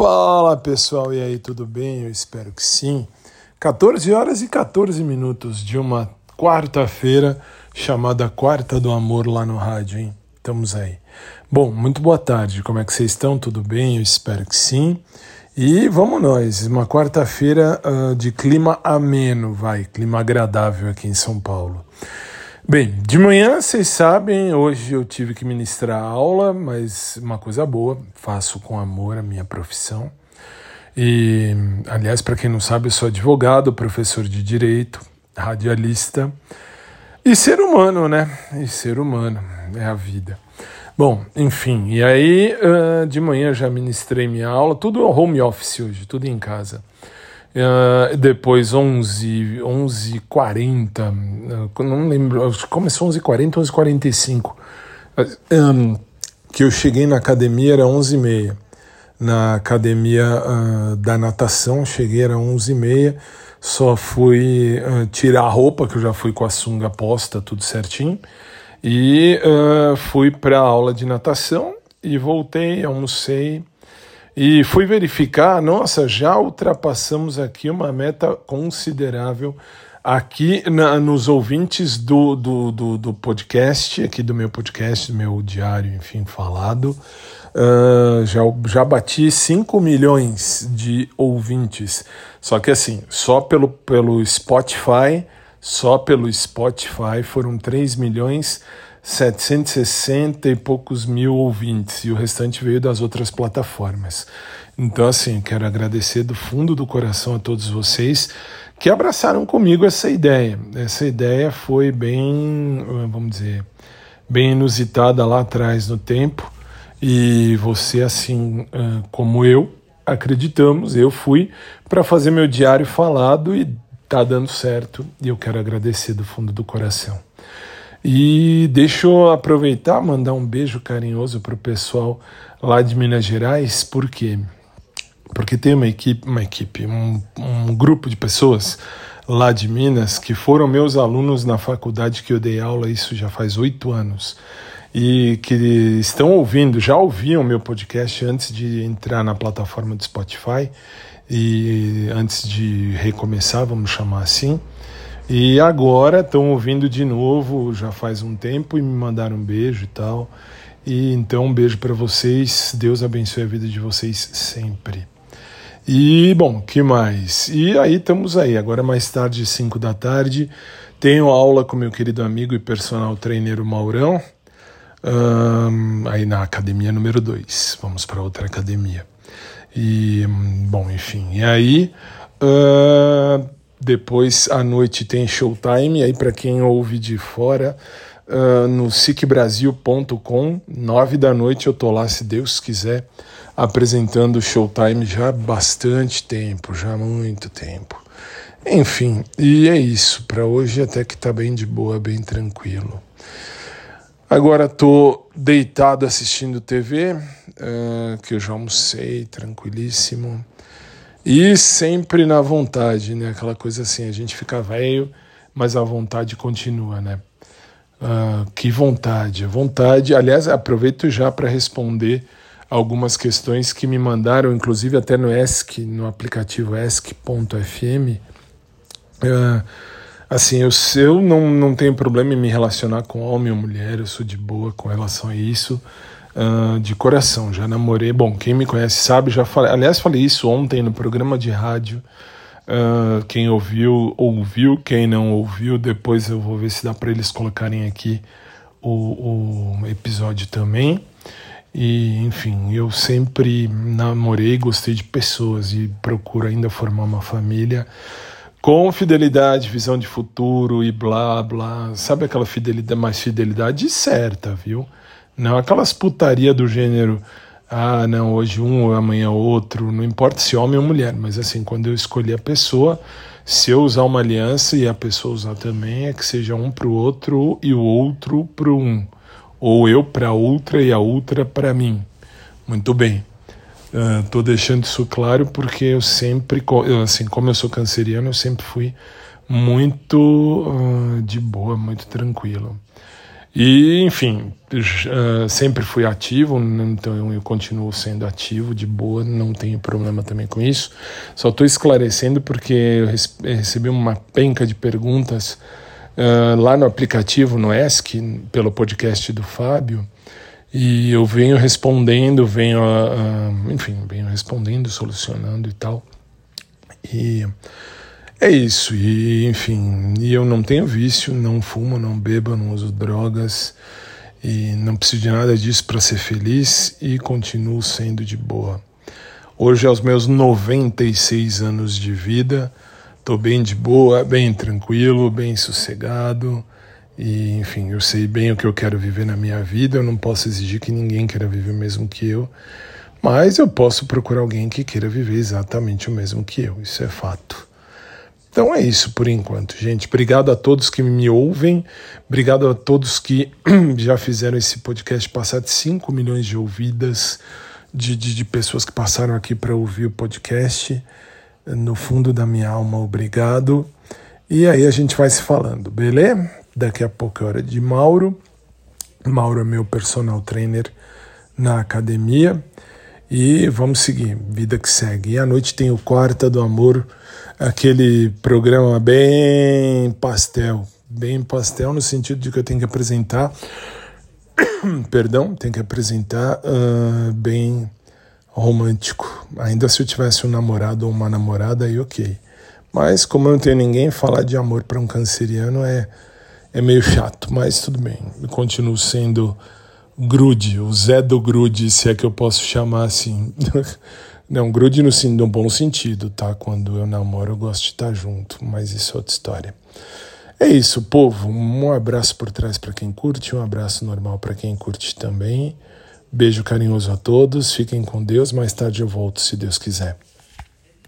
Fala pessoal, e aí, tudo bem? Eu espero que sim. 14 horas e 14 minutos de uma quarta-feira chamada Quarta do Amor lá no rádio, hein? Estamos aí. Bom, muito boa tarde, como é que vocês estão? Tudo bem? Eu espero que sim. E vamos nós, uma quarta-feira uh, de clima ameno, vai, clima agradável aqui em São Paulo. Bem, de manhã, vocês sabem, hoje eu tive que ministrar aula, mas uma coisa boa, faço com amor a minha profissão. E, aliás, para quem não sabe, eu sou advogado, professor de direito, radialista e ser humano, né? E ser humano, é a vida. Bom, enfim, e aí de manhã já ministrei minha aula, tudo home office hoje, tudo em casa. Uh, depois 11, 11 40 não lembro, começou 11 40 11 45 um, que eu cheguei na academia era 11 e meia. Na academia uh, da natação, cheguei era 11 e meia. Só fui uh, tirar a roupa, que eu já fui com a sunga posta, tudo certinho, e fui para a aula de natação e voltei, almocei, e fui verificar, nossa, já ultrapassamos aqui uma meta considerável aqui na, nos ouvintes do, do, do, do, podcast, aqui do meu podcast, do meu diário, enfim, falado. Uh, já, já bati 5 milhões de ouvintes. Só que assim, só pelo, pelo Spotify, só pelo Spotify foram 3 milhões 760 e poucos mil ouvintes e o restante veio das outras plataformas. Então, assim, quero agradecer do fundo do coração a todos vocês que abraçaram comigo essa ideia. Essa ideia foi bem, vamos dizer, bem inusitada lá atrás no tempo e você, assim como eu, acreditamos, eu fui para fazer meu diário falado e tá dando certo e eu quero agradecer do fundo do coração. E deixa eu aproveitar, mandar um beijo carinhoso para o pessoal lá de Minas Gerais, por quê? Porque tem uma equipe, uma equipe, um, um grupo de pessoas lá de Minas que foram meus alunos na faculdade que eu dei aula, isso já faz oito anos, e que estão ouvindo, já ouviam meu podcast antes de entrar na plataforma do Spotify e antes de recomeçar, vamos chamar assim. E agora estão ouvindo de novo, já faz um tempo, e me mandaram um beijo e tal. E então um beijo para vocês. Deus abençoe a vida de vocês sempre. E bom, que mais? E aí estamos aí. Agora mais tarde, 5 da tarde, tenho aula com meu querido amigo e personal trainer Maurão. Um, aí na academia número 2. Vamos para outra academia. E bom, enfim. E aí. Uh, depois à noite tem Showtime, aí para quem ouve de fora, uh, no sicbrasil.com, nove da noite eu tô lá, se Deus quiser, apresentando Showtime já há bastante tempo, já há muito tempo. Enfim, e é isso. Para hoje até que tá bem de boa, bem tranquilo. Agora tô deitado assistindo TV, uh, ah, que eu já almocei, tranquilíssimo. E sempre na vontade, né? Aquela coisa assim, a gente fica velho, mas a vontade continua, né? Uh, que vontade, vontade. Aliás, aproveito já para responder algumas questões que me mandaram, inclusive até no ESC, no aplicativo ESC.fm. Uh, assim, eu, eu não, não tenho problema em me relacionar com homem ou mulher, eu sou de boa com relação a isso uh, de coração. Já namorei, bom, quem me conhece sabe, já falei, aliás, falei isso ontem no programa de rádio. Uh, quem ouviu, ouviu, quem não ouviu, depois eu vou ver se dá para eles colocarem aqui o, o episódio também. E, enfim, eu sempre namorei, gostei de pessoas e procuro ainda formar uma família com fidelidade, visão de futuro e blá blá. Sabe aquela fidelidade, mais fidelidade certa, viu? Não aquelas putaria do gênero, ah, não, hoje um, amanhã outro, não importa se homem ou mulher, mas assim, quando eu escolher a pessoa, se eu usar uma aliança e a pessoa usar também, é que seja um para o outro e o outro para um, ou eu para outra e a outra para mim. Muito bem. Estou uh, deixando isso claro porque eu sempre, assim, como eu sou canceriano, eu sempre fui muito uh, de boa, muito tranquilo. E, enfim, uh, sempre fui ativo, então eu continuo sendo ativo de boa, não tenho problema também com isso. Só estou esclarecendo porque eu recebi uma penca de perguntas uh, lá no aplicativo, no ESC, pelo podcast do Fábio, e eu venho respondendo, venho, uh, enfim, venho respondendo, solucionando e tal. E é isso, e enfim, e eu não tenho vício, não fumo, não bebo, não uso drogas e não preciso de nada disso para ser feliz e continuo sendo de boa. Hoje, aos meus 96 anos de vida, estou bem de boa, bem tranquilo, bem sossegado. E, enfim, eu sei bem o que eu quero viver na minha vida. Eu não posso exigir que ninguém queira viver o mesmo que eu, mas eu posso procurar alguém que queira viver exatamente o mesmo que eu. Isso é fato. Então é isso por enquanto, gente. Obrigado a todos que me ouvem, obrigado a todos que já fizeram esse podcast passar de 5 milhões de ouvidas, de, de, de pessoas que passaram aqui para ouvir o podcast. No fundo da minha alma, obrigado. E aí a gente vai se falando, beleza? Daqui a pouco é hora de Mauro. Mauro é meu personal trainer na academia. E vamos seguir, vida que segue. E à noite tem o Quarta do Amor aquele programa bem pastel, bem pastel no sentido de que eu tenho que apresentar, perdão, tenho que apresentar uh, bem romântico. Ainda se eu tivesse um namorado ou uma namorada, aí ok. Mas como eu não tenho ninguém, falar de amor para um canceriano é, é meio chato, mas tudo bem. Eu continuo sendo grude, o Zé do grude, se é que eu posso chamar assim. Não, grude no, no bom sentido, tá? Quando eu namoro, eu gosto de estar junto, mas isso é outra história. É isso, povo. Um abraço por trás para quem curte, um abraço normal para quem curte também. Beijo carinhoso a todos, fiquem com Deus. Mais tarde eu volto, se Deus quiser.